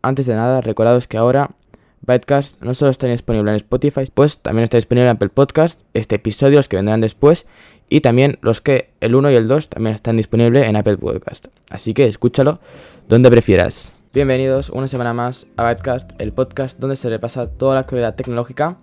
Antes de nada, recordados que ahora Bytecast no solo está disponible en Spotify, pues también está disponible en Apple Podcast, este episodio, los que vendrán después, y también los que el 1 y el 2 también están disponibles en Apple Podcast. Así que escúchalo donde prefieras. Bienvenidos una semana más a Bytecast, el podcast donde se repasa toda la actualidad tecnológica.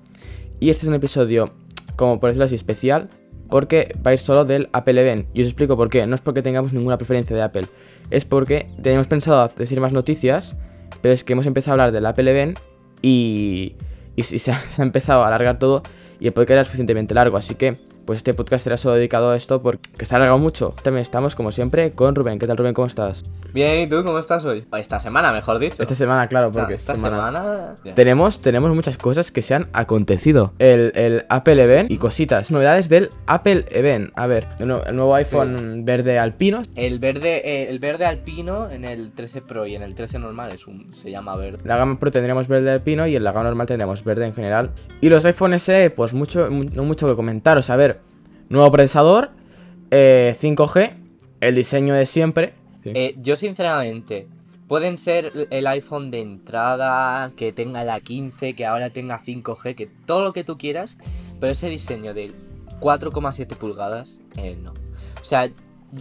Y este es un episodio, como por decirlo así, especial, porque va a ir solo del Apple Event. Y os explico por qué. No es porque tengamos ninguna preferencia de Apple, es porque teníamos pensado decir más noticias pero es que hemos empezado a hablar del Apple Event y, y, se, ha, se, ha, empezado a alargar todo y el podcast era suficientemente largo, así que pues este podcast será solo dedicado a esto porque se ha alargado mucho. También estamos, como siempre, con Rubén. ¿Qué tal, Rubén? ¿Cómo estás? Bien, ¿y tú cómo estás hoy? Esta semana, mejor dicho. Esta semana, claro, esta, porque esta semana... semana... Tenemos, tenemos muchas cosas que se han acontecido. El, el, Apple Event y cositas. Novedades del Apple Event. A ver, el, nuevo, el nuevo iPhone sí. verde alpino. El verde, eh, el verde alpino en el 13 Pro y en el 13 normal es un, se llama verde. La gama Pro tendremos verde alpino y en la gama normal tendremos verde en general. Y los iPhone SE, pues mucho, no mucho que comentaros. A ver, Nuevo procesador, eh, 5G, el diseño de siempre. Sí. Eh, yo sinceramente, pueden ser el iPhone de entrada, que tenga la 15, que ahora tenga 5G, que todo lo que tú quieras, pero ese diseño de 4,7 pulgadas, eh, no. O sea,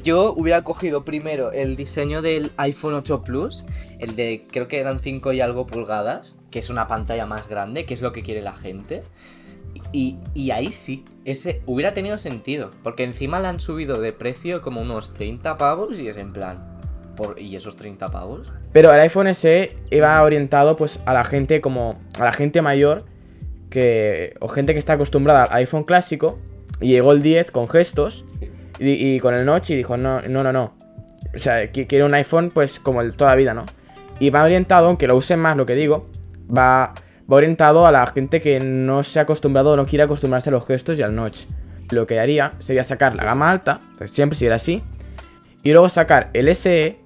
yo hubiera cogido primero el diseño del iPhone 8 Plus, el de creo que eran 5 y algo pulgadas, que es una pantalla más grande, que es lo que quiere la gente. Y, ahí sí, ese hubiera tenido sentido. Porque encima le han subido de precio como unos 30 pavos y es en plan. Por, ¿Y esos 30 pavos? Pero el iPhone SE iba orientado pues a la gente como. a la gente mayor. Que. o gente que está acostumbrada al iPhone clásico. Y llegó el 10 con gestos. Y, con el notch y dijo, no, no, no, no. O sea, quiere un iPhone pues como toda la vida, ¿no? Y va orientado, aunque lo usen más lo que digo. Va va orientado a la gente que no se ha acostumbrado o no quiere acostumbrarse a los gestos y al notch. Lo que haría sería sacar la gama alta, siempre si era así, y luego sacar el SE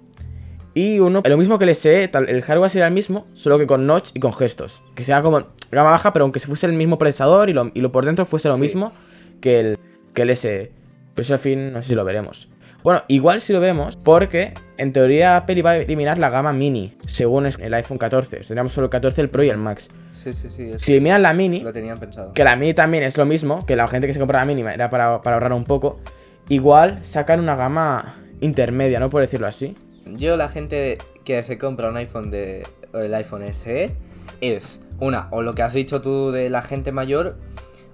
y uno, lo mismo que el SE, el hardware sería el mismo, solo que con notch y con gestos. Que sea como gama baja, pero aunque se fuese el mismo procesador y lo, y lo por dentro fuese lo sí. mismo que el, que el SE. Pero eso al fin no sé si lo veremos. Bueno, igual si lo vemos, porque en teoría Apple iba a eliminar la gama mini, según el iPhone 14. Tendríamos solo el 14, el Pro y el Max. Sí, sí, sí. Si eliminan la mini, lo tenían pensado. que la mini también es lo mismo, que la gente que se compra la mini era para, para ahorrar un poco, igual sacan una gama intermedia, ¿no? Por decirlo así. Yo, la gente que se compra un iPhone de el iPhone SE es una, o lo que has dicho tú de la gente mayor,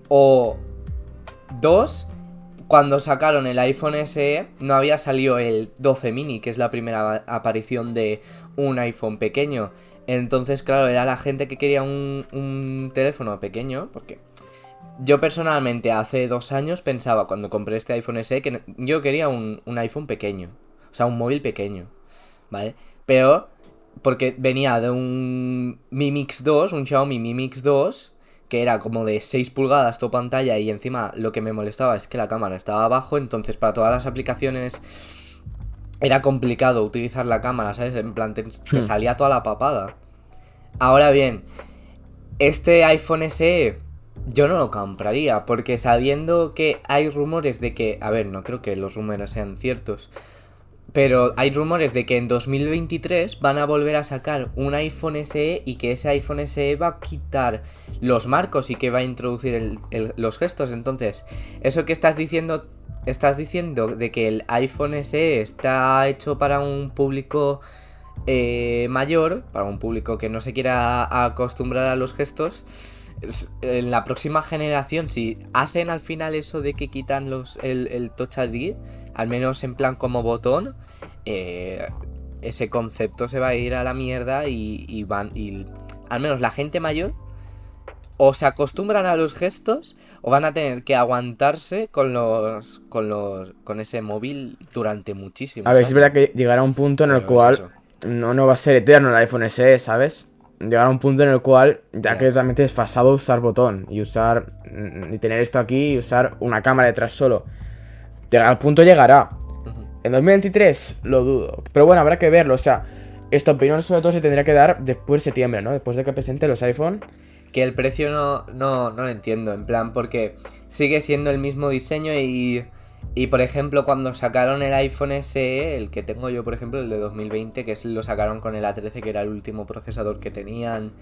o dos, cuando sacaron el iPhone SE no había salido el 12 mini, que es la primera aparición de un iPhone pequeño. Entonces, claro, era la gente que quería un, teléfono pequeño, porque yo personalmente hace dos años pensaba, cuando compré este iPhone SE, que yo quería un, un iPhone pequeño, o sea, un móvil pequeño, ¿vale? Pero, porque venía de un Mi Mix 2, un Xiaomi Mi Mix 2, que era como de 6 pulgadas tu pantalla y encima lo que me molestaba es que la cámara estaba abajo, entonces para todas las aplicaciones era complicado utilizar la cámara, ¿sabes? En plan, te, te, salía toda la papada. Ahora bien, este iPhone SE yo no lo compraría, porque sabiendo que hay rumores de que, a ver, no creo que los rumores sean ciertos, pero hay rumores de que en 2023 van a volver a sacar un iPhone SE y que ese iPhone SE va a quitar los marcos y que va a introducir los gestos. Entonces, eso que estás diciendo, estás diciendo de que el iPhone SE está hecho para un público eh, mayor, para un público que no se quiera acostumbrar a los gestos. En la próxima generación, si hacen al final eso de que quitan los, el, el Touch ID, al menos en plan como botón, eh, ese concepto se va a ir a la mierda y, y, van. Y al menos la gente mayor o se acostumbran a los gestos o van a tener que aguantarse con los. con los. con ese móvil durante muchísimo. A ver, es verdad que llegará un punto en el Pero cual no, no va a ser eterno el iPhone SE, ¿sabes? Llegará un punto en el cual ya que es realmente desfasado usar botón y usar. y tener esto aquí y usar una cámara detrás solo. Llegar al punto llegará. En 2023 lo dudo. Pero bueno, habrá que verlo. O sea, esta opinión sobre todo se tendría que dar después de septiembre, ¿no? Después de que presente los iPhone. Que el precio no, no, no lo entiendo. En plan, porque sigue siendo el mismo diseño y Y por ejemplo, cuando sacaron el iPhone SE, el que tengo yo, por ejemplo, el de 2020, que es, lo sacaron con el A13, que era el último procesador que tenían.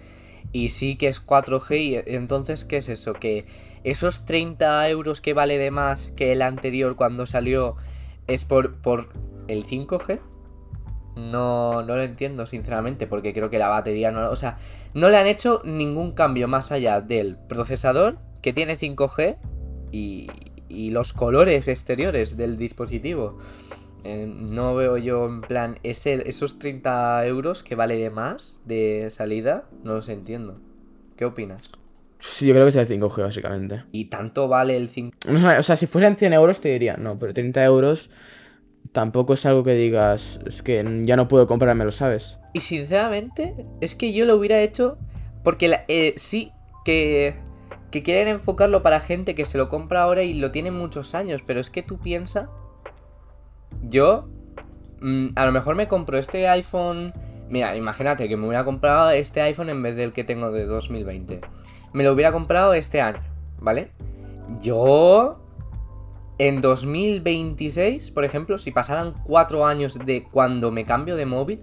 Y sí que es 4G. Y entonces, ¿qué es eso? Que esos 30 euros que vale de más que el anterior cuando salió es por, por el 5G. No, no lo entiendo, sinceramente, porque creo que la batería no... O sea, no le han hecho ningún cambio más allá del procesador que tiene 5G y, y los colores exteriores del dispositivo. Eh, no veo yo en plan ese, esos 30 euros que vale de más de salida, no los entiendo. ¿Qué opinas? Sí, yo creo que es el 5G básicamente. ¿Y tanto vale el 5 O sea, si fuesen 100 euros te diría, no, pero 30 euros tampoco es algo que digas, es que ya no puedo comprármelo, ¿sabes? Y sinceramente, es que yo lo hubiera hecho porque eh, sí que, que quieren enfocarlo para gente que se lo compra ahora y lo tiene muchos años, pero es que tú piensas, yo mm, a lo mejor me compro este iPhone, mira, imagínate que me hubiera comprado este iPhone en vez del que tengo de 2020, me lo hubiera comprado este año, ¿vale? Yo en 2026, por ejemplo, si pasaran cuatro años de cuando me cambio de móvil,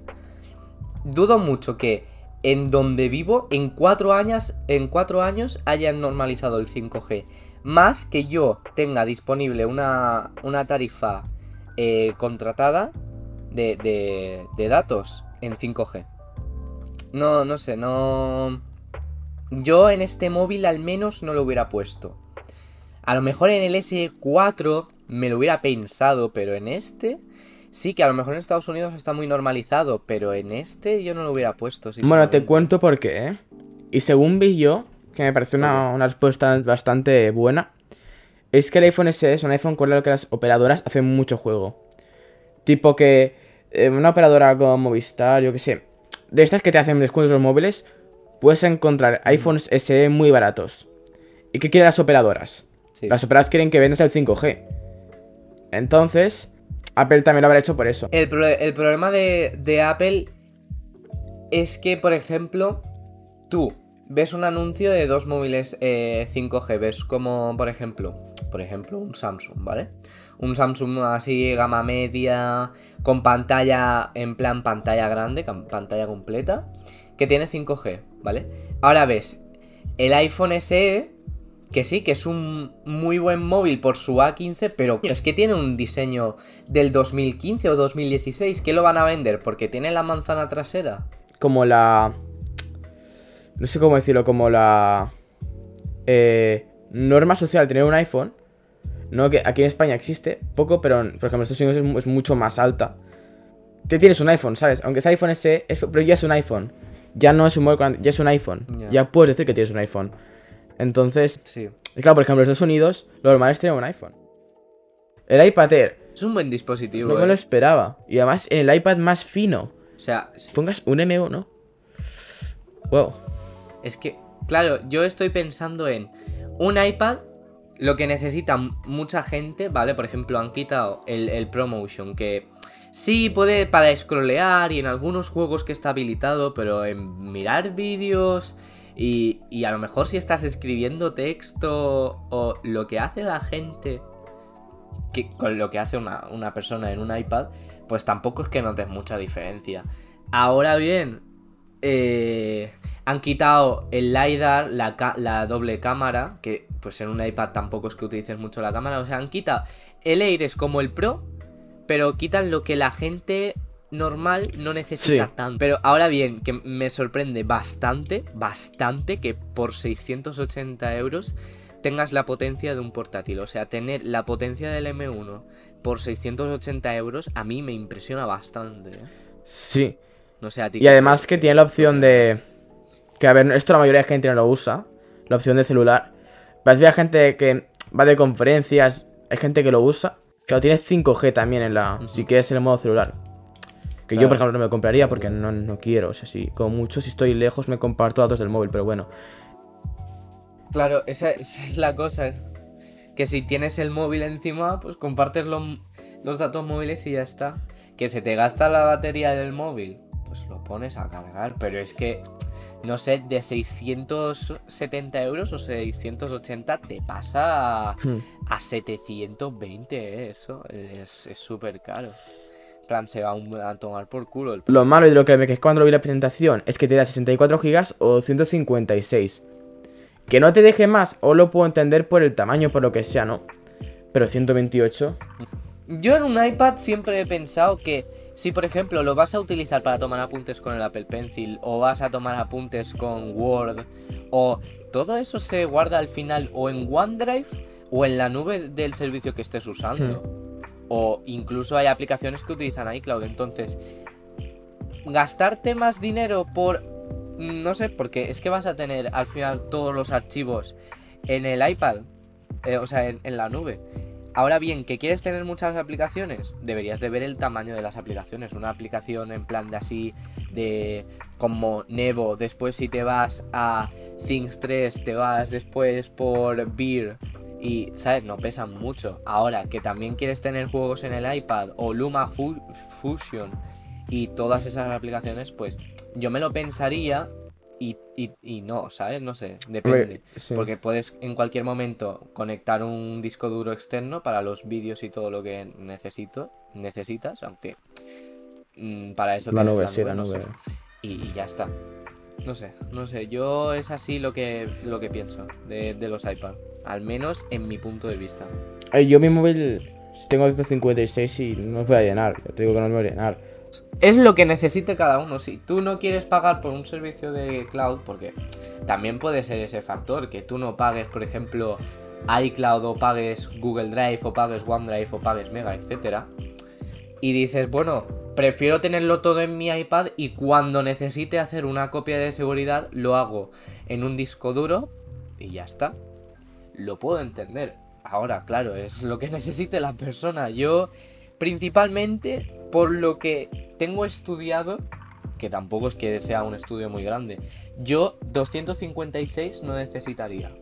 dudo mucho que en donde vivo en cuatro años, en cuatro años hayan normalizado el 5G. Más que yo tenga disponible una, una tarifa eh, contratada de, de, de datos en 5G. No, no sé, no... Yo en este móvil al menos no lo hubiera puesto. A lo mejor en el S4 me lo hubiera pensado, pero en este... Sí, que a lo mejor en Estados Unidos está muy normalizado, pero en este yo no lo hubiera puesto. Bueno, te cuento por qué, ¿eh? Y según vi yo, que me parece una, respuesta bastante buena, es que el iPhone SE es un iPhone con el que las operadoras hacen mucho juego. Tipo que eh, una operadora como Movistar, yo que sé, de estas que te hacen descuentos los móviles, puedes encontrar iPhones SE muy baratos. ¿Y qué quieren las operadoras? Las operadoras quieren que vendas el 5G. Entonces, Apple también lo habrá hecho por eso. El, problema de, Apple es que, por ejemplo, tú ves un anuncio de dos móviles 5G, eh, ves como, por ejemplo, por ejemplo, un Samsung, ¿vale? Un Samsung así, gama media, con pantalla, en plan pantalla grande, pantalla completa, que tiene 5G, ¿vale? Ahora ves el iPhone SE que sí, que es un muy buen móvil por su A15, pero es que tiene un diseño del 2015 o 2016. ¿Qué lo van a vender? Porque tiene la manzana trasera. Como la... No sé cómo decirlo, como la... Eh, norma social tener un iPhone. No, que aquí en España existe poco, pero por ejemplo en Estados Unidos es, mucho más alta. Te tienes un iPhone, ¿sabes? Aunque es iPhone SE, pero ya es un iPhone. Ya no es un móvil, ya es un iPhone. Ya puedes decir que tienes un iPhone. Entonces, sí. claro, por ejemplo, en Estados Unidos, lo normal es tener un iPhone. El iPad Air. Es un buen dispositivo. No me lo eh. esperaba. Y además, en el iPad más fino. O sea, pongas un M1. Wow. Es que, claro, yo estoy pensando en un iPad. Lo que necesita mucha gente, ¿vale? Por ejemplo, han quitado el, el ProMotion, que sí puede para scrollear y en algunos juegos que está habilitado, pero en mirar vídeos y, a lo mejor si estás escribiendo texto o lo que hace la gente con lo que hace una, persona en un iPad, pues tampoco es que notes mucha diferencia. Ahora bien, eh, han quitado el LiDAR, la, la, doble cámara, que pues en un iPad tampoco es que utilices mucho la cámara, o sea, han quitado el Air es como el Pro, pero quitan lo que la gente normal no necesita tanto. Pero ahora bien, que me sorprende bastante, bastante que por 680 euros tengas la potencia de un portátil. O sea, tener la potencia del M1 por 680 euros a mí me impresiona bastante. ¿eh? Sí. No sé, a ti y además que tiene la opción de... Que a ver, esto la mayoría de gente no lo usa. La opción de celular. Vas a gente que va de conferencias. Hay gente que lo usa. Que lo tiene 5G también en la... Si quieres en el modo celular. Que yo, por ejemplo, no me compraría porque no, no quiero. O sea, si, como mucho, si estoy lejos, me comparto datos del móvil, pero bueno. Claro, esa, es la cosa. Que si tienes el móvil encima, pues compartes los datos móviles y ya está. Que se te gasta la batería del móvil, pues lo pones a cargar. Pero es que no sé, de 670 euros o 680 te pasa a, Hmm. a 720, ¿eh? eso es súper caro. Plan, se va a tomar por culo el... Lo malo y de lo que me quejé cuando vi la presentación es que te da 64 GB o 156. Que no te deje más, o lo puedo entender por el tamaño, por lo que sea, ¿no? Pero 128. Yo en un iPad siempre he pensado que si por ejemplo lo vas a utilizar para tomar apuntes con el Apple Pencil o vas a tomar apuntes con Word o todo eso se guarda al final o en OneDrive o en la nube del servicio que estés usando. O incluso hay aplicaciones que utilizan iCloud. Entonces, gastarte más dinero por... No sé, porque es que vas a tener al final todos los archivos en el iPad. eh, o sea, en, en la nube. Ahora bien, que quieres tener muchas aplicaciones, deberías de ver el tamaño de las aplicaciones. Una aplicación en plan de así, de como Nevo, después si te vas a Things 3, te vas después por Beer y, ¿sabes? No pesan mucho. Ahora, que también quieres tener juegos en el iPad o Luma Fu- Fusion y todas esas aplicaciones, pues yo me lo pensaría y, y- y no, ¿sabes? No sé, depende. Sí. Porque puedes en cualquier momento conectar un disco duro externo para los vídeos y todo lo que necesito, necesitas, aunque mm, para eso La tienes nube, sí, la no nube. sé. Y, y ya está. No sé, no sé, yo es así lo que, lo que pienso de, de los iPad. Al menos en mi punto de vista. Eh, Yo mi móvil tengo 156 y no os voy a llenar. Ya te digo que no os voy a llenar. Es lo que necesite cada uno. Si tú no quieres pagar por un servicio de cloud, porque también puede ser ese factor, que tú no pagues, por ejemplo, iCloud o pagues Google Drive o pagues OneDrive o pagues Mega, etcétera. Y dices, bueno, prefiero tenerlo todo en mi iPad y cuando necesite hacer una copia de seguridad lo hago en un disco duro y ya está. Lo puedo entender. Ahora, claro, es lo que necesite la persona. Yo, principalmente, por lo que tengo estudiado, que tampoco es que sea un estudio muy grande, yo 256 no necesitaría.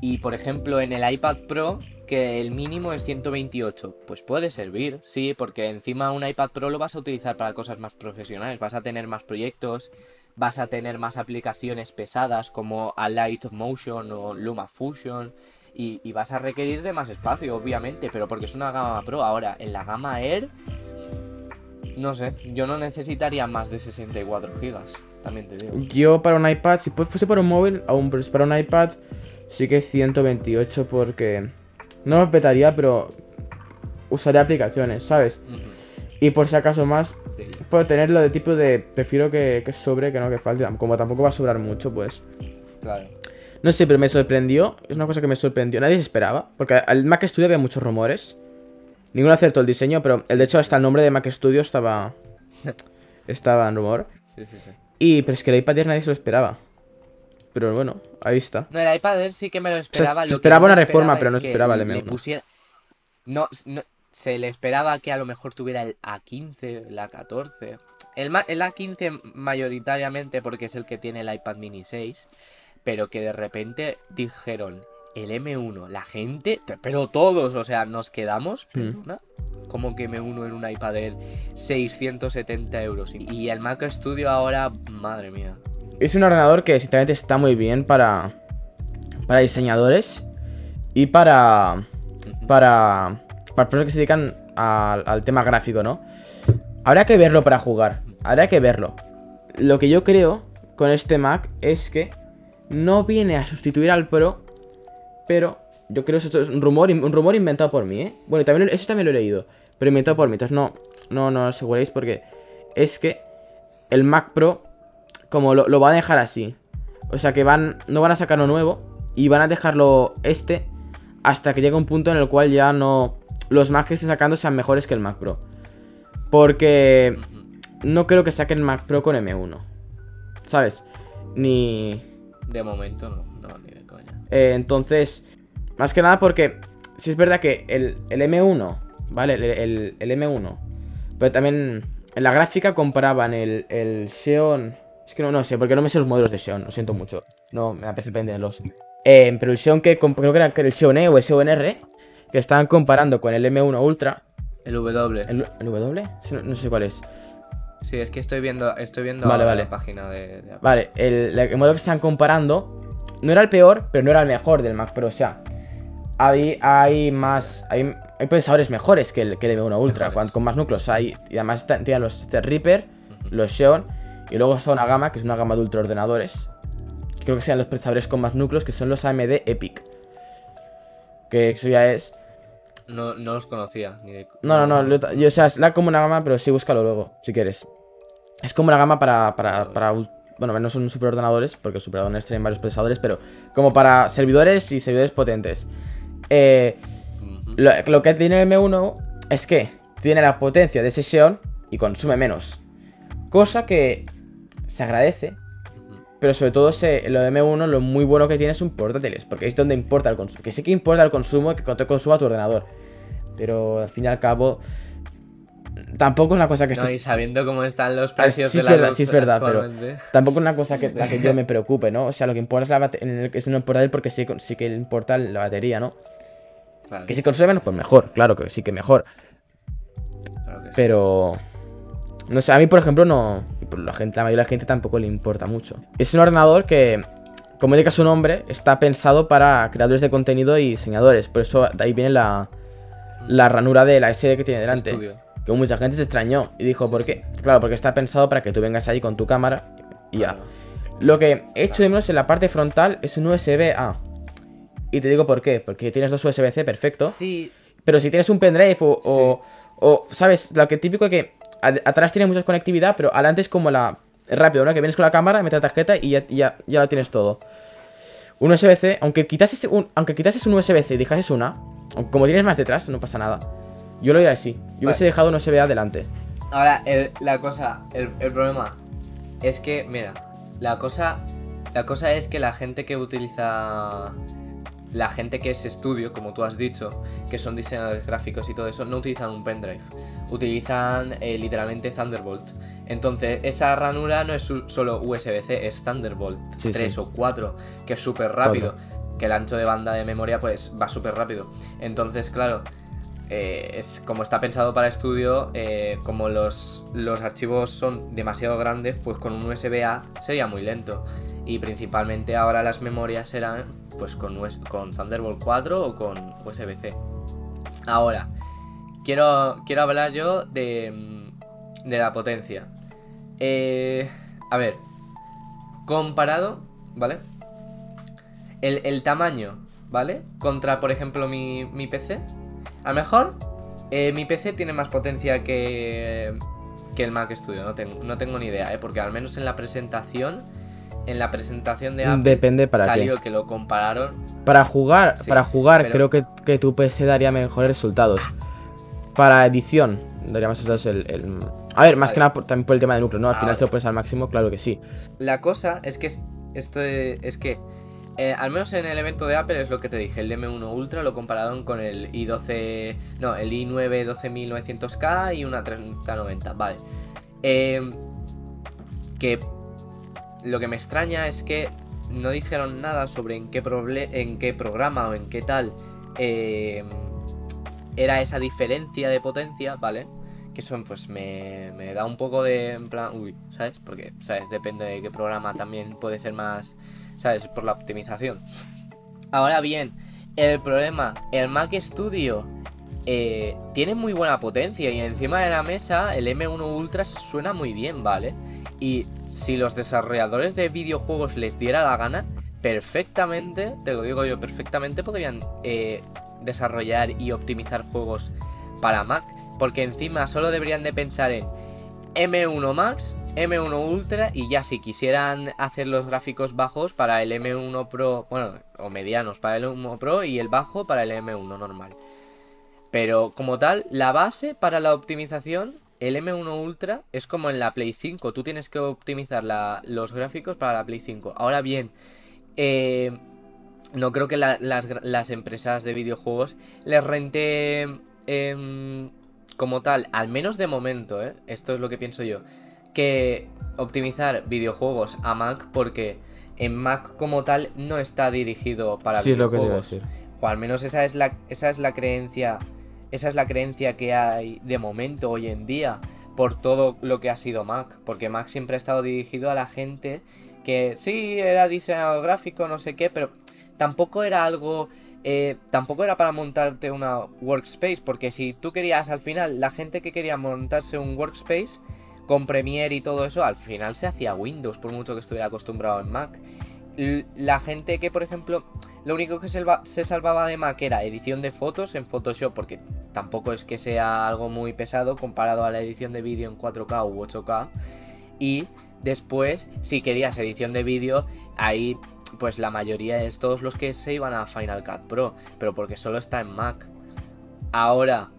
Y por ejemplo, en el iPad Pro, que el mínimo es 128, pues puede servir, sí, porque encima un iPad Pro lo vas a utilizar para cosas más profesionales, vas a tener más proyectos, vas a tener más aplicaciones pesadas como Alight Motion o Luma Fusion. Y, y vas a requerir de más espacio, obviamente, pero porque es una gama Pro. Ahora, en la gama Air, no sé, yo no necesitaría más de 64 gigas, también te digo. Yo para un iPad, si fu- fuese para un móvil, aún para un iPad, sí que 128 porque no lo petaría, pero usaría aplicaciones, ¿sabes? Y por si acaso más, sí, puedo tenerlo de tipo de prefiero que, que sobre que no que falte. Como tampoco va a sobrar mucho, pues. claro. No sé, pero me sorprendió. Es una cosa que me sorprendió. Nadie se esperaba. Porque al Mac Studio había muchos rumores. Ninguno acertó el diseño, pero el de hecho hasta el nombre de Mac Studio estaba. estaba en rumor. Sí, sí, sí. Y pero es que el iPad Air nadie se lo esperaba. Pero bueno, ahí está. No, el iPad Air sí que me lo esperaba. se esperaba no una reforma, esperaba pero no esperaba el le M1. pusiera- No, no, se le esperaba que a lo mejor tuviera el A15, el A14. El, el A15 mayoritariamente porque es el que tiene el iPad mini 6. Pero que de repente dijeron el M1, la gente, pero todos, o sea, nos quedamos, perdona. Como que M1 en un iPad Air 670 euros. Y el Mac Studio ahora, madre mía. Es un ordenador que sinceramente está muy bien para. Para diseñadores. Y para. Para. Para personas que se dedican al, al tema gráfico, ¿no? Habrá que verlo para jugar. Habrá que verlo. Lo que yo creo con este Mac es que no viene a sustituir al Pro, pero yo creo que esto es un rumor, un rumor inventado por mí, ¿eh? Bueno, también, eso también lo he leído, pero inventado por mí, entonces no, no, no os aseguréis porque es que el Mac Pro, como lo, lo va a dejar así, o sea que van, no van a sacar lo nuevo y van a dejarlo este hasta que llegue un punto en el cual ya no, los Macs que estén sacando sean mejores que el Mac Pro. Porque no creo que saquen Mac Pro con M1. ¿Sabes? Ni... De momento no, no, ni de coña. eh, entonces, más que nada porque si es verdad que el, el M1, ¿vale? El, el- el M1, pero también en la gráfica comparaban el, el Xeon... Es que no, no sé, porque no me sé los modelos de Xeon, lo siento mucho. No, me apetece aprenderlos. Eh, pero el Xeon que... Creo que era el Xeon E o el Xeon R, que estaban comparando con el M1 Ultra. El W. ¿El, el W? No, no sé cuál es. Sí, es que estoy viendo, estoy viendo Vale, vale. la página de, de Apple. Vale, el, el modelo que están comparando no era el peor, pero no era el mejor del Mac Pro. O sea, hay, hay más. Hay, hay procesadores mejores que el, que el M1 Ultra, con, con más núcleos. Hay, y además están- tienen los Threadripper, los Xeon, y luego está una gama que es una gama de ultraordenadores. Creo que sean los procesadores con más núcleos, que son los AMD Epic. Que eso ya es. No, no los conocía. Ni de... No, no, no. yo, o sea, es la como una gama, pero sí, búscalo luego, si quieres. Es como una gama para. para, para bueno, no son superordenadores, porque los superordenadores tienen varios procesadores, pero como para servidores y servidores potentes. Eh, lo, lo que tiene el M1 es que tiene la potencia de Xeon y consume menos. Cosa que se agradece, pero sobre todo se, lo de M1 lo muy bueno que tiene son portátiles, porque es donde importa el consumo. Que sí que importa el consumo que te consuma tu ordenador. Pero al fin y al cabo, tampoco es una cosa que No, estés y sabiendo cómo están los Ah, precios sí de es la verdad, luz sí es verdad, pero-. Tampoco es una cosa que la que yo me preocupe, ¿no? O sea, lo que importa es la bate- en el, es no portátil porque sí, sí que importa la batería, ¿no? Claro, Que si consume menos, pues mejor, claro que sí que mejor. claro que sí. Pero. No sé, a mí, por ejemplo, no. y por La, gente, la mayoría de la gente tampoco le importa mucho. Es un ordenador que, como indica su nombre, está pensado para creadores de contenido y diseñadores. Por eso de ahí viene la, la ranura de la S que tiene delante. Estudio. Que mucha gente se extrañó y dijo, Sí, ¿por sí. qué? Claro, porque está pensado para que tú vengas ahí con tu cámara y ya. Claro. Lo que he hecho de menos en la parte frontal es un USB-A. Y te digo por qué. Porque tienes dos USB-C, perfecto. Sí, Pero si tienes un pendrive o, o, o, ¿sabes? Lo que típico que atrás tiene mucha conectividad, pero adelante es como la... rápido, ¿no? Que vienes con la cámara, metes la tarjeta y ya, ya, ya lo tienes todo. Un USB-C, aunque quitases un, aunque quitases un USB-C y dejases una, como tienes más detrás, no pasa nada. Yo lo haría así. Yo hubiese Vale. dejado un USB-A delante. Ahora, el- la cosa, el, el problema es que, mira, la cosa, la cosa es que la gente que utiliza, la gente que es estudio, como tú has dicho, que son diseñadores gráficos y todo eso, no utilizan un pendrive, utilizan eh, literalmente Thunderbolt. Entonces, esa ranura no es solo USB-C, es Thunderbolt Sí, 3 sí. o 4, que es súper rápido. Que el ancho de banda de memoria, pues va súper rápido. Entonces, claro, eh, es como está pensado para estudio, eh, como los, los archivos son demasiado grandes, pues con un USB-A sería muy lento. Y principalmente ahora las memorias serán pues con, con Thunderbolt 4 o con USB-C. Ahora, quiero, quiero hablar yo de, de la potencia. Eh, a ver, comparado, ¿vale? El, el tamaño, ¿vale? Contra, por ejemplo, mi, mi PC. A lo mejor eh, mi PC tiene más potencia que, que el Mac Studio. No tengo, no tengo ni idea, ¿eh? Porque al menos en la presentación, en la presentación de Apple, Depende para salió qué. que lo compararon. Para jugar, Sí, para jugar pero- creo que, que tu PC daría mejores resultados. Para edición, daría más resultados el... el- A ver, más Vale. que nada por- también por el tema del núcleo, ¿no? Al Ah, final vale. se lo pones al máximo, claro que sí. La cosa es que es- esto es que eh, al menos en el evento de Apple es lo que te dije, el M1 Ultra lo compararon con el i12, no, el i9 12900K y una 3090, vale. Eh, que lo que me extraña es que no dijeron nada sobre en qué, en qué programa o en qué tal eh, era esa diferencia de potencia, ¿vale? Que eso pues me, me da un poco de en plan, uy, ¿sabes? Porque, ¿sabes? Depende de qué programa también puede ser más, ¿sabes? Por la optimización. Ahora bien, el problema, el Mac Studio eh, tiene muy buena potencia y encima de la mesa el M1 Ultra suena muy bien, ¿vale? Y si los desarrolladores de videojuegos les diera la gana, perfectamente, te lo digo yo, perfectamente podrían eh, desarrollar y optimizar juegos para Mac. Porque encima solo deberían de pensar en M1 Max, M1 Ultra y ya si quisieran hacer los gráficos bajos para el M1 Pro, bueno, o medianos para el M1 Pro y el bajo para el M1 normal. Pero como tal, la base para la optimización, el M1 Ultra es como en la Play 5. Tú tienes que optimizar los gráficos para la Play 5. Ahora bien, eh, no creo que las empresas de videojuegos les rente em, como tal, al menos de momento, ¿eh? esto es lo que pienso yo, que optimizar videojuegos a Mac porque en Mac como tal no está dirigido para sí, es lo que te iba a videojuegos. decir. O al menos esa es la, esa es la creencia. Esa es la creencia que hay de momento hoy en día. por todo lo que ha sido Mac. Porque Mac siempre ha estado dirigido a la gente que sí era diseñador gráfico, no sé qué, pero tampoco era algo. eh, tampoco era para montarte una workspace, porque si tú querías al final, la gente que quería montarse un workspace con Premiere y todo eso, al final se hacía Windows, por mucho que estuviera acostumbrado en Mac. La gente que, por ejemplo, lo único que se salvaba de Mac era edición de fotos en Photoshop, porque tampoco es que sea algo muy pesado comparado a la edición de vídeo en 4K u 8K. Y después, si querías edición de vídeo, ahí pues la mayoría es todos los que se iban a Final Cut Pro, pero porque solo está en Mac. Ahora,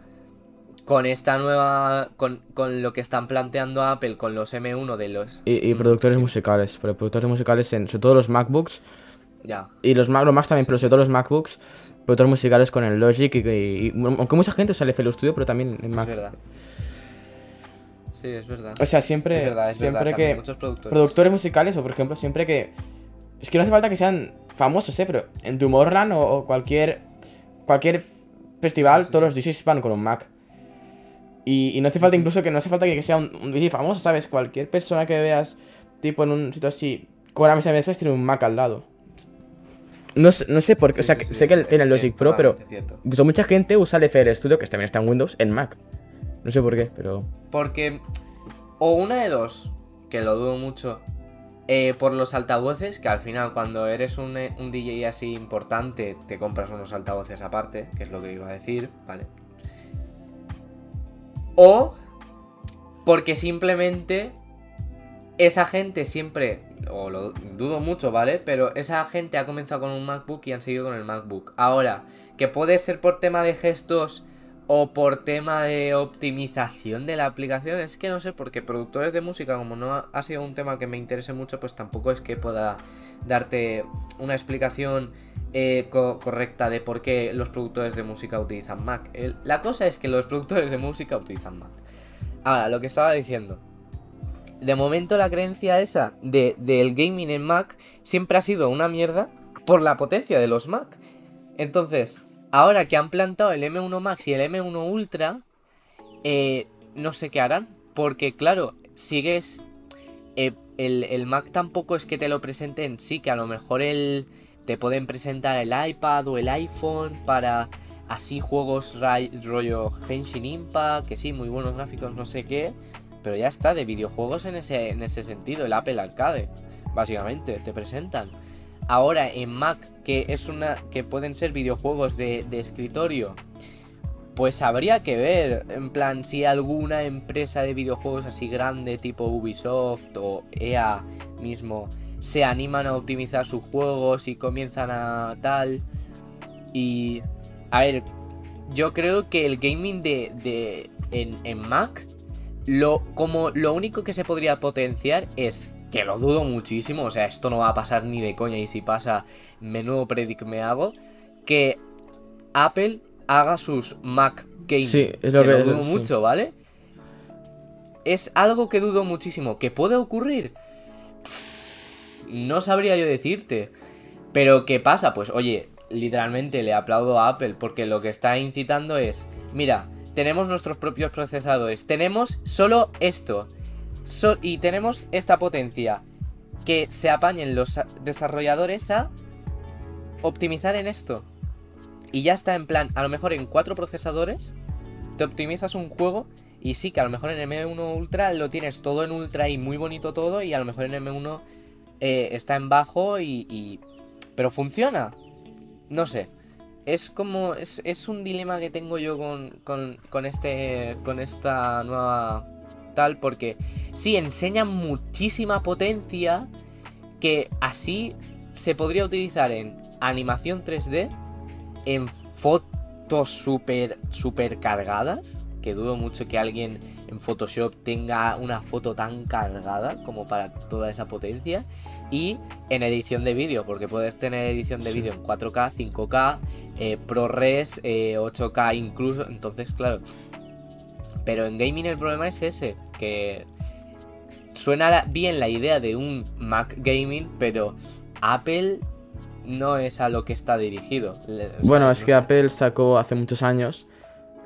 con esta nueva, con, con lo que están planteando Apple, con los M1 de los... Y, y Mm, productores musicales, pero productores musicales en sobre todo los MacBooks Ya, y los Mac, los Macs también, Sí, pero sí, sobre todo sí. los MacBooks, productores musicales con el Logic y, y- y- aunque mucha gente el FL Studio, pero también en es Mac. verdad. Sí, es verdad. O sea, siempre, es verdad, es siempre verdad, que muchos productores. productores musicales o por ejemplo siempre que es que no hace falta que sean famosos, ¿eh? Pero en Tomorrowland o, o cualquier cualquier festival, todos los DJs van con un Mac. Y, y no hace falta incluso que no hace falta que sea un, un DJ famoso, ¿sabes? Cualquier persona que veas, tipo en un sitio así, con una mesa de mezclas, tiene un Mac al lado. No sé, no sé por qué, o sea, sí, sé que tiene el Logic Pro, pero cierto. mucha gente usa el FL Studio, que también está en Windows, en Mac. No sé por qué, pero... Porque, o una de dos, que lo dudo mucho, eh, por los altavoces, que al final cuando eres un, eh, un DJ así importante, te compras unos altavoces aparte, que es lo que iba a decir, ¿vale? O porque simplemente esa gente siempre, o lo dudo mucho, ¿vale? Pero esa gente ha comenzado con un MacBook y han seguido con el MacBook. Ahora, que puede ser por tema de gestos o por tema de optimización de la aplicación, es que no sé, porque productores de música, como no ha sido un tema que me interese mucho, pues tampoco es que pueda darte una explicación eh, co- correcta de por qué los productores de música utilizan Mac. La cosa es que los productores de música utilizan Mac. Ahora, lo que estaba diciendo. De momento la creencia esa de, del gaming en Mac siempre ha sido una mierda por la potencia de los Mac. Entonces, ahora que han plantado el M1 Max y el M1 Ultra, eh, no sé qué harán. Porque claro, sigues... eh, el Mac tampoco es que te lo presenten, sí, que a lo mejor el, te pueden presentar el iPad o el iPhone para así juegos rollo Genshin Impact, que sí, muy buenos gráficos, no sé qué. Pero ya está, de videojuegos en ese, en ese sentido, el Apple Arcade, básicamente, te presentan. Ahora en Mac, que es una. que pueden ser videojuegos de, de escritorio. Pues habría que ver, en plan, si alguna empresa de videojuegos así grande, tipo Ubisoft o EA mismo, se animan a optimizar sus juegos y comienzan a tal. Y. A ver, yo creo que el gaming de. de en, en Mac. Lo, como lo único que se podría potenciar es. Que lo dudo muchísimo. O sea, esto no va a pasar ni de coña. Y si pasa, menudo predic me hago. Que Apple haga sus Mac Gaming. Sí, es lo que lo dudo mucho, ¿vale? Es algo que dudo muchísimo. ¿Que puede ocurrir? No sabría yo decirte. Pero ¿qué pasa? Pues oye, literalmente le aplaudo a Apple porque lo que está incitando es, mira, tenemos nuestros propios procesadores, tenemos solo esto y tenemos esta potencia. Que se apañen los desarrolladores a optimizar en esto. Y ya está en plan, a lo mejor en cuatro procesadores te optimizas un juego y sí que a lo mejor en M1 Ultra lo tienes todo en Ultra y muy bonito todo y a lo mejor en M1 eh, está en bajo y, Pero funciona. No sé. Es como... Es, es un dilema que tengo yo con, con, con este... Con esta nueva... Tal porque... Sí, enseña muchísima potencia que así se podría utilizar en animación 3D, en fotos super, super cargadas, que dudo mucho que alguien en Photoshop tenga una foto tan cargada como para toda esa potencia, y en edición de vídeo, porque puedes tener edición de Sí. vídeo en 4K, 5K, eh, ProRes, eh, 8K incluso, entonces claro. Pero en gaming el problema es ese, que suena bien la idea de un Mac Gaming, pero Apple no es a lo que está dirigido. Bueno, es no que sé. Apple sacó hace muchos años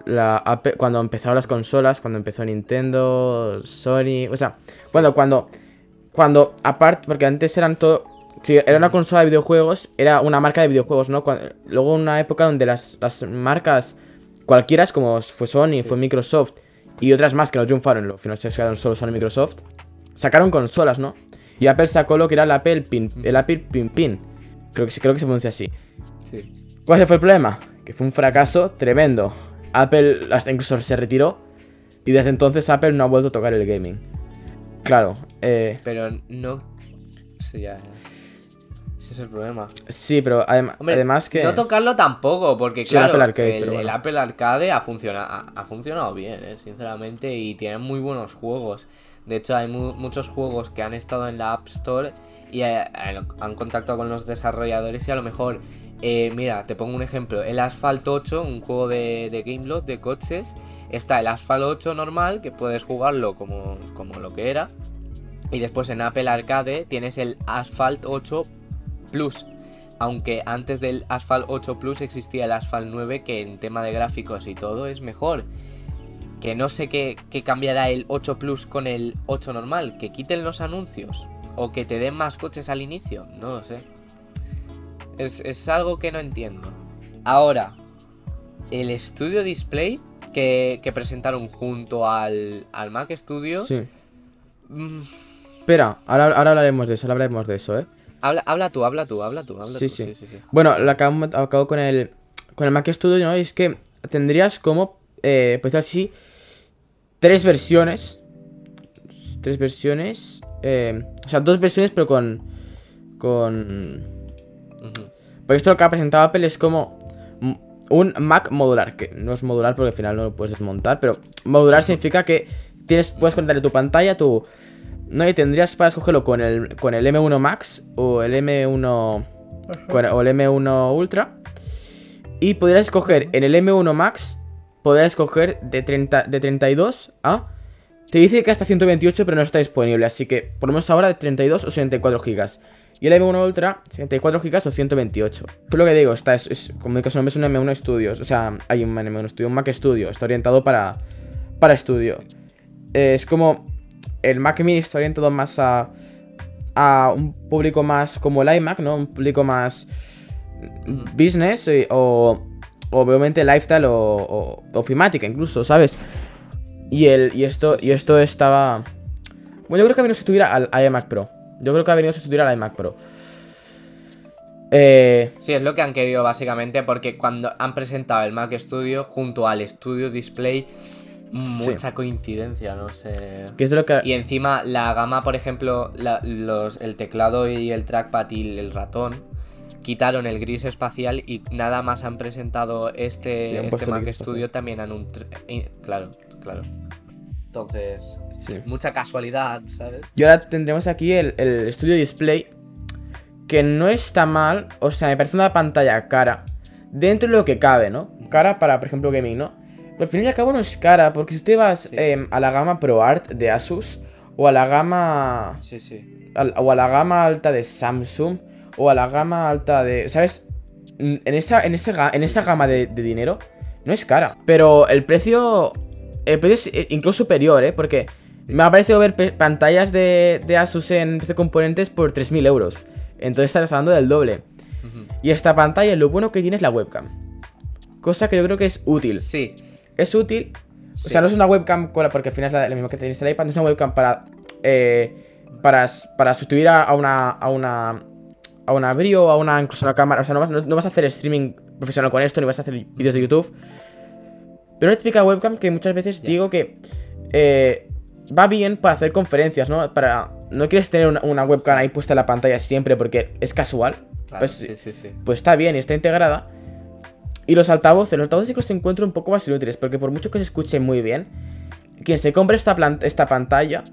la cuando empezaron las consolas, cuando empezó Nintendo, Sony, o sea, bueno, cuando, cuando, aparte, porque antes eran todo, si era una consola de videojuegos, era una marca de videojuegos, ¿no? Cuando- luego una época donde las, las marcas cualquiera, como fue Sony, fue Microsoft y otras más que no triunfaron, al final se quedaron solo Sony y Microsoft, sacaron consolas, ¿no? Y Apple sacó lo que era el Apple Pin, el Apple Pin Pin, creo que, se- creo que se pronuncia así. Sí. ¿Cuál fue el problema? Que fue un fracaso tremendo. Apple hasta incluso se retiró y desde entonces Apple no ha vuelto a tocar el gaming. Claro, eh, Pero no. Sí, ya. Ese es el problema. sí, pero adem- Hombre, además que... No tocarlo tampoco, porque Sí, el claro, Apple Arcade, el, el. Apple Arcade ha, funciona- ha, ha funcionado bien, eh, sinceramente, y tiene muy buenos juegos. De hecho, hay mu- muchos juegos que han estado en la App Store y eh, han contactado con los desarrolladores y a lo mejor, eh, mira, te pongo un ejemplo, el Asphalt 8, un juego de, de Gameloft de coches, está el Asphalt 8 normal, que puedes jugarlo como, como lo que era, y después en Apple Arcade tienes el Asphalt 8 Plus. Aunque antes del Asphalt 8 Plus existía el Asphalt 9 que en tema de gráficos y todo es mejor. Que no sé qué, qué cambiará el 8 Plus con el 8 normal. Que quiten los anuncios. O que te den más coches al inicio. No lo sé. Es, es algo que no entiendo. Ahora, el Studio Display que, que presentaron junto al, al Mac Studio. Sí. mm, Espera, ahora, ahora hablaremos de eso, ahora hablaremos de eso, ¿eh? habla, habla tú, habla tú, habla tú, habla Sí, tú. sí. sí, sí, sí. Bueno, lo acabo, acabo con el con el Mac Studio, ¿no? Es que tendrías como, eh, pues así, tres versiones. Tres versiones. eh, o sea, dos versiones, pero con. Con. Porque esto lo que ha presentado Apple es como un Mac modular, que no es modular porque al final no lo puedes desmontar, pero modular significa que tienes, puedes conectarle tu pantalla, tu... No, y tendrías para escogerlo con el, con el M1 Max o el M1... con- o el M1 Ultra. Y podrías escoger en el M1 Max, podrías escoger de, 30, de 32 a... Te dice que hasta 128, pero no está disponible, así que por lo menos ahora de 32 o 64 gigas. Y el M1 Ultra, 64 GB o 128. Pues lo que digo, está, es, es, como el caso es un M1 Studios. O sea, hay un M1 Studio, un Mac Studio. Está orientado para, para estudio. Eh, es como. El Mac Mini está orientado más a. A un público más como el iMac, ¿no? Un público más. Business eh, o. o Obviamente lifestyle o, o, ofimática, incluso, ¿sabes? Y, el, y, esto, y esto estaba. Bueno, yo creo que a sustituir al iMac Pro. Yo creo que ha venido a sustituir al iMac Pro. Eh, Sí, es lo que han querido básicamente porque cuando han presentado el Mac Studio junto al Studio Display, mucha coincidencia, no sé. que es lo que. Y encima la gama, por ejemplo, la- los, el teclado y el trackpad y el ratón quitaron el gris espacial y nada más han presentado este, Sí, han este Mac Studio espacial. también en un... y- Claro, claro. Entonces, sí. mucha casualidad, ¿sabes? Y ahora tendremos aquí el, el Studio Display. Que no está mal. O sea, me parece una pantalla cara. Dentro de lo que cabe, ¿no? Cara para, por ejemplo, gaming, ¿no? Pero al final y al cabo no es cara. Porque si te vas Sí. em, a la gama ProArt de Asus. O a la gama. Sí, sí. al- o a la gama alta de Samsung. O a la gama alta de. ¿Sabes? En esa, en esa, en esa gama de, de dinero. No es cara. Pero el precio. El precio es eh, incluso superior, ¿eh? Porque me ha parecido ver pantallas de, de Asus en PC Componentes por 3.000 euros. Entonces estás hablando del doble. Y esta pantalla, lo bueno que tiene es la webcam. Cosa que yo creo que es útil. Sí. Es útil. O sea, no es una webcam porque al final es la, la misma que tenéis en el iPad. No es una webcam para. eh, para, para sustituir a, a una. a una. a una brio, a una. incluso una cámara. O sea, no vas, no- no vas a hacer streaming profesional con esto, ni vas a hacer vídeos de YouTube. Pero una típica webcam que muchas veces digo que. eh, va bien para hacer conferencias, ¿no? Para. No quieres tener una, una webcam ahí puesta en la pantalla siempre porque es casual. Claro, Pues, sí, sí, sí. pues está bien y está integrada. Y los altavoces, los altavoces sí que los encuentro un poco más inútiles, porque por mucho que se escuche muy bien, quien se compre esta, esta pantalla,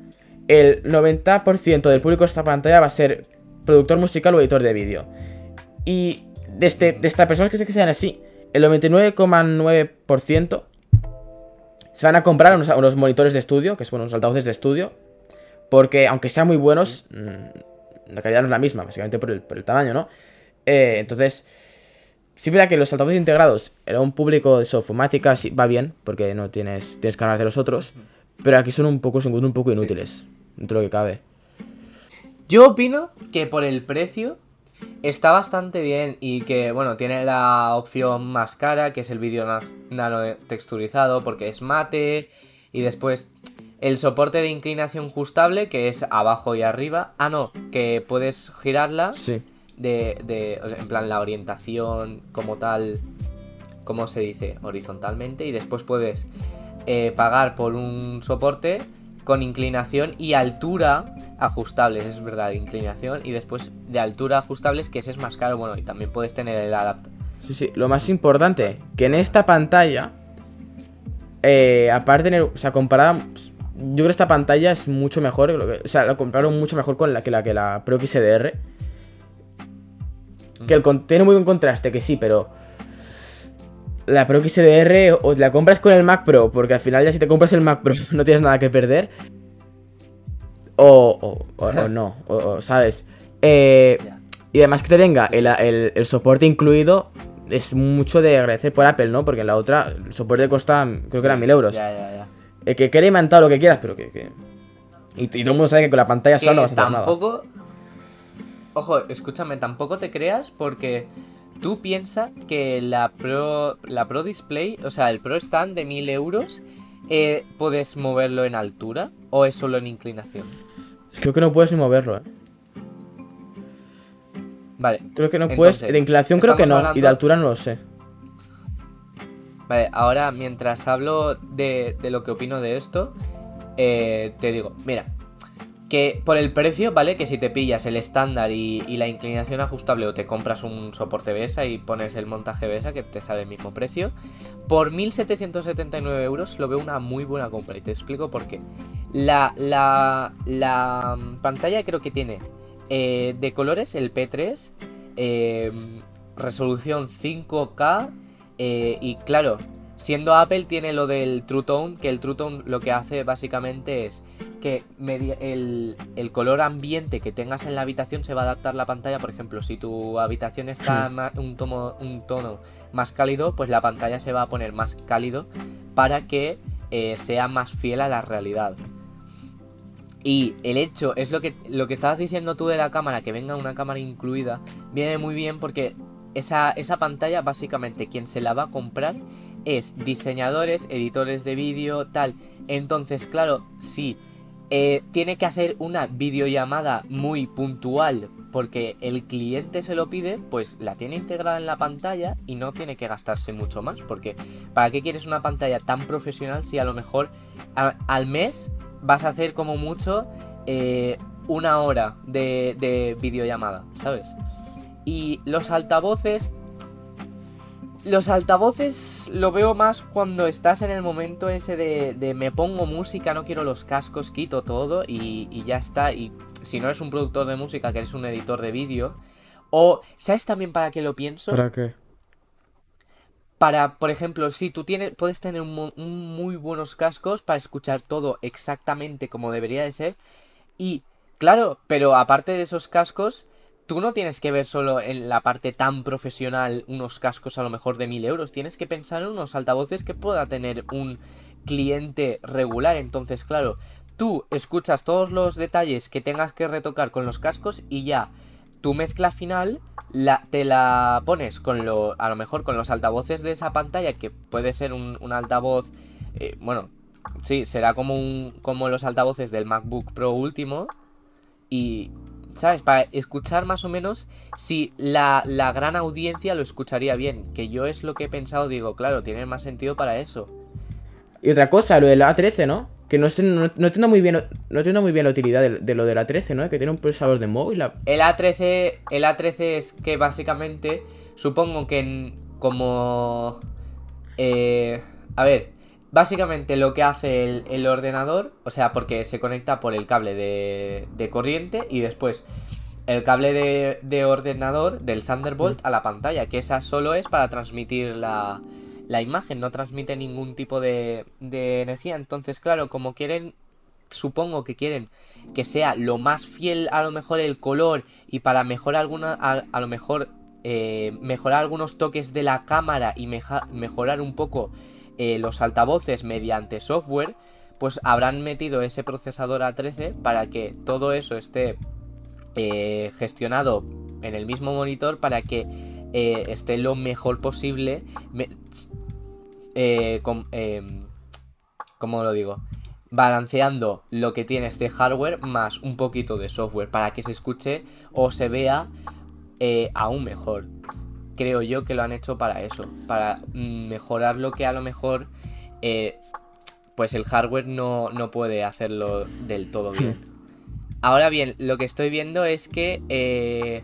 el 90% del público de esta pantalla va a ser productor musical o editor de vídeo. Y de, este, de estas personas que, se- que sean así, el 99,9% se van a comprar unos, unos monitores de estudio, que son unos altavoces de estudio, porque aunque sean muy buenos, mm, la calidad no es la misma, básicamente por el, por el tamaño, ¿no? Eh, entonces, Sí, verdad que los altavoces integrados era un público de sofomática, sí, va bien, porque no tienes, tienes que hablar de los otros. Pero aquí son un poco, encuentran un poco inútiles, dentro de lo que cabe. Yo opino que por el precio está bastante bien y que, bueno, tiene la opción más cara, que es el vídeo nano texturizado, porque es mate. Y después el soporte de inclinación ajustable, que es abajo y arriba. Ah, no, que puedes girarla. Sí. De, de, o sea, en plan, la orientación como tal, ¿cómo se dice? Horizontalmente. Y después puedes eh, pagar por un soporte con inclinación y altura ajustables, es verdad, inclinación. Y después de altura ajustables, que ese es más caro. Bueno, y también puedes tener el adaptador. Sí, sí, lo más importante, que en esta pantalla, eh, aparte de, o sea, comparada, yo creo que esta pantalla es mucho mejor, o sea, la compraron mucho mejor con la que la, que la Pro XDR. Que el, tiene muy buen contraste, que sí, pero la Pro XDR o la compras con el Mac Pro, porque al final ya si te compras el Mac Pro no tienes nada que perder. O, o, no, o, ¿sabes? Eh, y además que te venga el, el, soporte incluido es mucho de agradecer por Apple, ¿no? Porque en la otra el soporte costa, creo que eran mil euros. Ya, ya, ya. El que quiera inventar lo que quieras, pero que. que... Y, todo el mundo sabe que con la pantalla sola no vas a hacer tampoco... Ojo, escúchame, tampoco te creas porque tú piensas que la Pro, la Pro Display, o sea, el Pro Stand de 1000 euros, eh, ¿puedes moverlo en altura o es solo en inclinación? Creo que no puedes ni moverlo, eh. Vale. Creo que no puedes. De inclinación creo que no. Y de altura no lo sé. Vale, ahora mientras hablo de, lo que opino de esto, eh, te digo, mira, que por el precio, ¿vale? Que si te pillas el estándar y, la inclinación ajustable o te compras un soporte BESA y pones el montaje BESA que te sale el mismo precio, por 1.779 euros lo veo una muy buena compra y te explico por qué. La, la, la pantalla creo que tiene eh, de colores el P3, eh, resolución 5K eh, y claro, siendo Apple tiene lo del True Tone, que el True Tone lo que hace básicamente es que el, color ambiente que tengas en la habitación se va a adaptar la pantalla. Por ejemplo, si tu habitación está hmm. un, tomo, un tono más cálido, pues la pantalla se va a poner más cálido para que eh, sea más fiel a la realidad. Y el hecho es lo que, lo que estabas diciendo tú de la cámara, que venga una cámara incluida, viene muy bien porque esa, pantalla, básicamente, quien se la va a comprar es diseñadores, editores de vídeo, tal. Entonces, claro, si eh, tiene que hacer una videollamada muy puntual porque el cliente se lo pide, pues la tiene integrada en la pantalla y no tiene que gastarse mucho más. Porque, ¿para qué quieres una pantalla tan profesional si a lo mejor al mes vas a hacer como mucho eh, una hora de, de videollamada, ¿sabes? Y los altavoces... Los altavoces lo veo más cuando estás en el momento ese de, me pongo música, no quiero los cascos, quito todo y, ya está. Y si no eres un productor de música, que eres un editor de vídeo. O, ¿sabes también para qué lo pienso? ¿Para qué? Para, por ejemplo, si tú tienes, puedes tener un, muy buenos cascos para escuchar todo exactamente como debería de ser. Y, claro, pero aparte de esos cascos, tú no tienes que ver solo en la parte tan profesional unos cascos a lo mejor de mil euros. Tienes que pensar en unos altavoces que pueda tener un cliente regular. Entonces, claro, tú escuchas todos los detalles que tengas que retocar con los cascos y ya tu mezcla final la, te la pones con lo, a lo mejor con los altavoces de esa pantalla, que puede ser un, altavoz, eh, bueno, sí, será como, como los altavoces del MacBook Pro último. Y, ¿sabes? Para escuchar más o menos si la, gran audiencia lo escucharía bien. Que yo es lo que he pensado, digo, claro, tiene más sentido para eso. Y otra cosa, lo del A13, ¿no? Que no, sé, no, entiendo muy bien no entiendo muy bien la utilidad de, lo del A13, ¿no? Que tiene un procesador de móvil. El A13, el A13 es que básicamente, supongo que como... Eh, a ver, Básicamente lo que hace el, ordenador, o sea, porque se conecta por el cable de, corriente y después el cable de, ordenador del Thunderbolt a la pantalla, que esa solo es para transmitir la, imagen, no transmite ningún tipo de, energía. Entonces, claro, como quieren, supongo que quieren que sea lo más fiel a lo mejor el color y para mejor alguna, a, lo mejor eh, mejorar algunos toques de la cámara y mejorar un poco eh, los altavoces mediante software, pues habrán metido ese procesador A13 para que todo eso esté eh, gestionado en el mismo monitor para que esté lo mejor posible. ¿Cómo lo digo? balanceando lo que tiene este hardware más un poquito de software para que se escuche o se vea eh, aún mejor. Creo yo que lo han hecho para eso, para mejorar lo que a lo mejor eh, pues el hardware no, puede hacerlo del todo bien. Hmm. Ahora bien, lo que estoy viendo es que eh,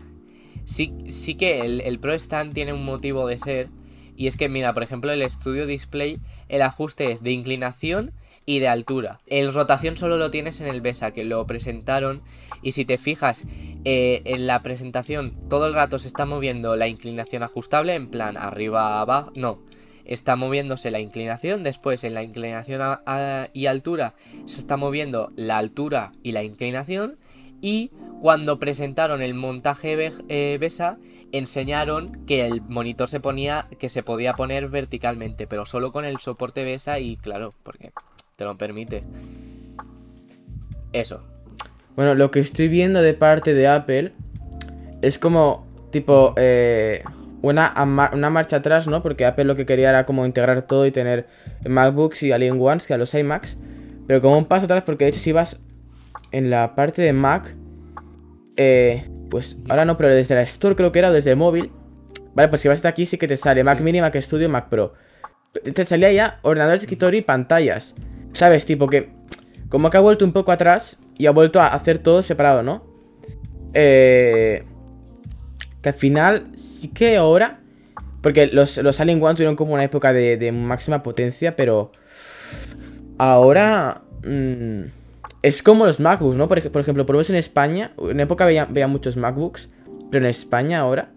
sí, sí que el, el Pro Stand tiene un motivo de ser. Y es que, mira, por ejemplo, el Studio Display, el ajuste es de inclinación y de altura. El rotación solo lo tienes en el BESA, que lo presentaron. Y si te fijas eh, en la presentación, todo el rato se está moviendo la inclinación ajustable, en plan arriba, abajo. No, está moviéndose la inclinación. Después en la inclinación y altura se está moviendo la altura y la inclinación. Y cuando presentaron el montaje eh, BESA, enseñaron que el monitor se ponía, que se podía poner verticalmente, pero solo con el soporte BESA y claro, porque te lo permite. Eso. Bueno, lo que estoy viendo de parte de Apple es como, tipo, eh, una, una marcha atrás, ¿no? Porque Apple lo que quería era como integrar todo y tener MacBooks y Alien Ones, que a los iMacs. Pero como un paso atrás, porque de hecho si vas en la parte de Mac, eh, pues ahora no, pero desde la Store creo que era, desde móvil. Vale, pues si vas hasta aquí sí que te sale Mac Mini, Mac Studio, Mac Pro. Te salía ya ordenadores de escritorio y pantallas. ¿Sabes? Tipo que como que ha vuelto un poco atrás y ha vuelto a hacer todo separado, ¿no? Eh, que al final sí que ahora... Porque los, los Alien One tuvieron como una época de, máxima potencia, pero... Ahora... Mm, es como los MacBooks, ¿no? Por, ejemplo, por lo menos en España, en época veía, veía muchos MacBooks, pero en España ahora,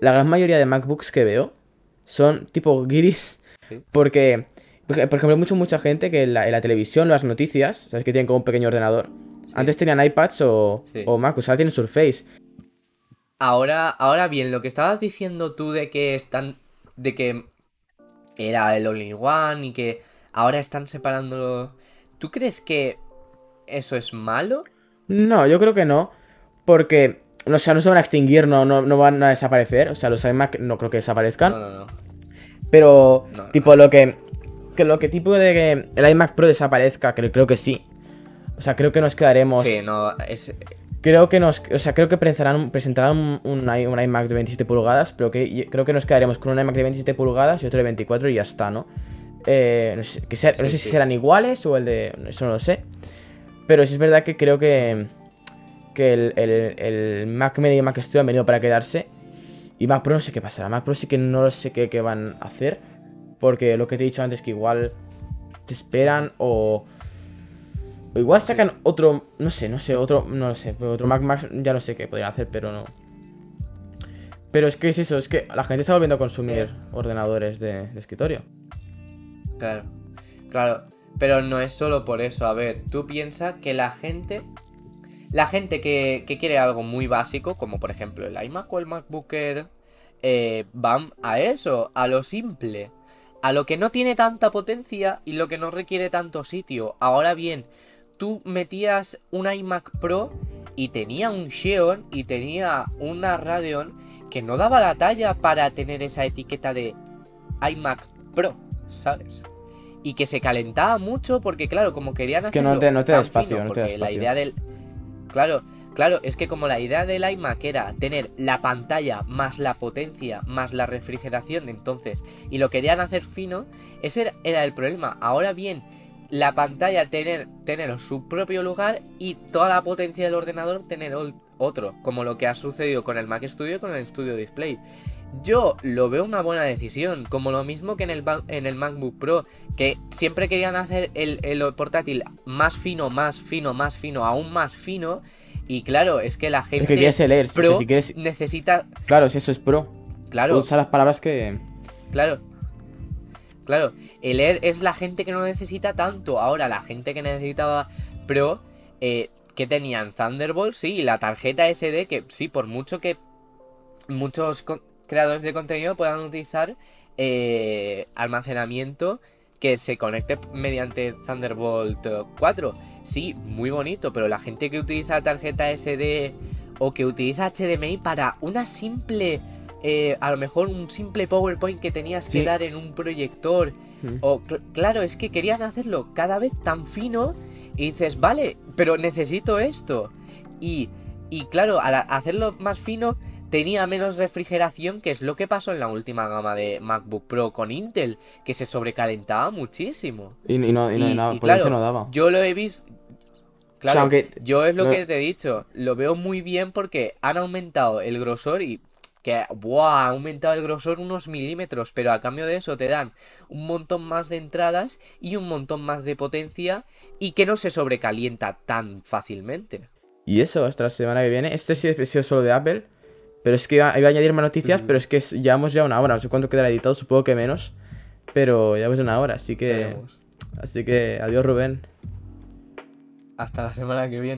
la gran mayoría de MacBooks que veo son tipo guiris. Porque por ejemplo, mucho, mucha gente que en la, televisión, las noticias, ¿sabes? Que tienen como un pequeño ordenador. Antes tenían iPads o, o Mac, ahora tienen Surface. Ahora, ahora bien, lo que estabas diciendo tú de que están. de que era el Only One y que ahora están separándolo. ¿Tú crees que eso es malo? No, yo creo que no. Porque. O sea, no se van a extinguir, no, no, no van a desaparecer. O sea, los iMac no creo que desaparezcan. No, no, no. Pero, tipo, lo que que lo que tipo de que el iMac Pro desaparezca, creo, creo que sí. O sea, creo que nos quedaremos. Sí, no, es. Creo que nos. O sea, creo que presentarán, presentarán un, iMac de 27 pulgadas, pero que creo que nos quedaremos con un iMac de 27 pulgadas y otro de 24 y ya está, ¿no? Eh, no sé, si serán iguales o el de. Eso no lo sé. Pero sí es verdad que creo que. Que el, el, Mac Mini y el Mac Studio han venido para quedarse. Y Mac Pro no sé qué pasará. Mac Pro sí que no sé qué, qué van a hacer. Porque lo que te he dicho antes, que igual te esperan o. O igual sacan otro. No sé, no sé, otro. No lo sé. Otro Mac Max ya no sé qué podrían hacer, pero no. Pero es que es eso, es que la gente está volviendo a consumir ordenadores de, escritorio. Claro. Claro. Pero no es solo por eso. A ver, tú piensas que la gente. La gente que, que, quiere algo muy básico, como por ejemplo el iMac o el MacBooker, eh, van a eso, a lo simple a lo que no tiene tanta potencia y lo que no requiere tanto sitio. Ahora bien, tú metías un iMac Pro y tenía un Xeon y tenía una Radeon que no daba la talla para tener esa etiqueta de iMac Pro, ¿sabes? Y que se calentaba mucho porque, claro, como querían es que no te, no te da espacio, no te da la idea del... Claro, Claro, es que como la idea del iMac era tener la pantalla más la potencia más la refrigeración, entonces, y lo querían hacer fino, ese era el problema. Ahora bien, la pantalla tener, tener su propio lugar y toda la potencia del ordenador tener otro, como lo que ha sucedido con el Mac Studio y con el Studio Display. Yo lo veo una buena decisión, como lo mismo que en el, en el MacBook Pro, que siempre querían hacer el, el portátil más fino, más fino, más fino, aún más fino, y claro, es que la gente que quieres leer, pro si quieres... necesita... Claro, si eso es pro. Claro. Usa las palabras que... Claro. Claro, el leer es la gente que no necesita tanto. Ahora, la gente que necesitaba pro, eh, que tenían Thunderbolt, sí, la tarjeta SD, que sí, por mucho que muchos creadores de contenido puedan utilizar eh, almacenamiento que se conecte mediante Thunderbolt 4. Sí, muy bonito, pero la gente que utiliza tarjeta SD o que utiliza HDMI para una simple, eh, a lo mejor un simple PowerPoint que tenías que dar en un proyector. Mm. O cl- claro, es que querían hacerlo cada vez tan fino y dices, vale, pero necesito esto. Y, y claro, al hacerlo más fino tenía menos refrigeración, que es lo que pasó en la última gama de MacBook Pro con Intel, que se sobrecalentaba muchísimo. Y, y no, y no, Y- potencia claro, no daba. Yo lo he visto. Claro, sea, aunque- yo es lo no- que te he dicho, lo veo muy bien porque han aumentado el grosor y que, ¡buah! Ha aumentado el grosor unos milímetros, pero a cambio de eso te dan un montón más de entradas y un montón más de potencia y que no se sobrecalienta tan fácilmente. Y eso, hasta la semana que viene. Este sí sido solo de Apple. Pero es que iba, iba a añadir más noticias, pero es que llevamos ya una hora. No sé cuánto quedará editado, supongo que menos. Pero llevamos una hora, así que. Veremos. Así que adiós, Rubén. Hasta la semana que viene.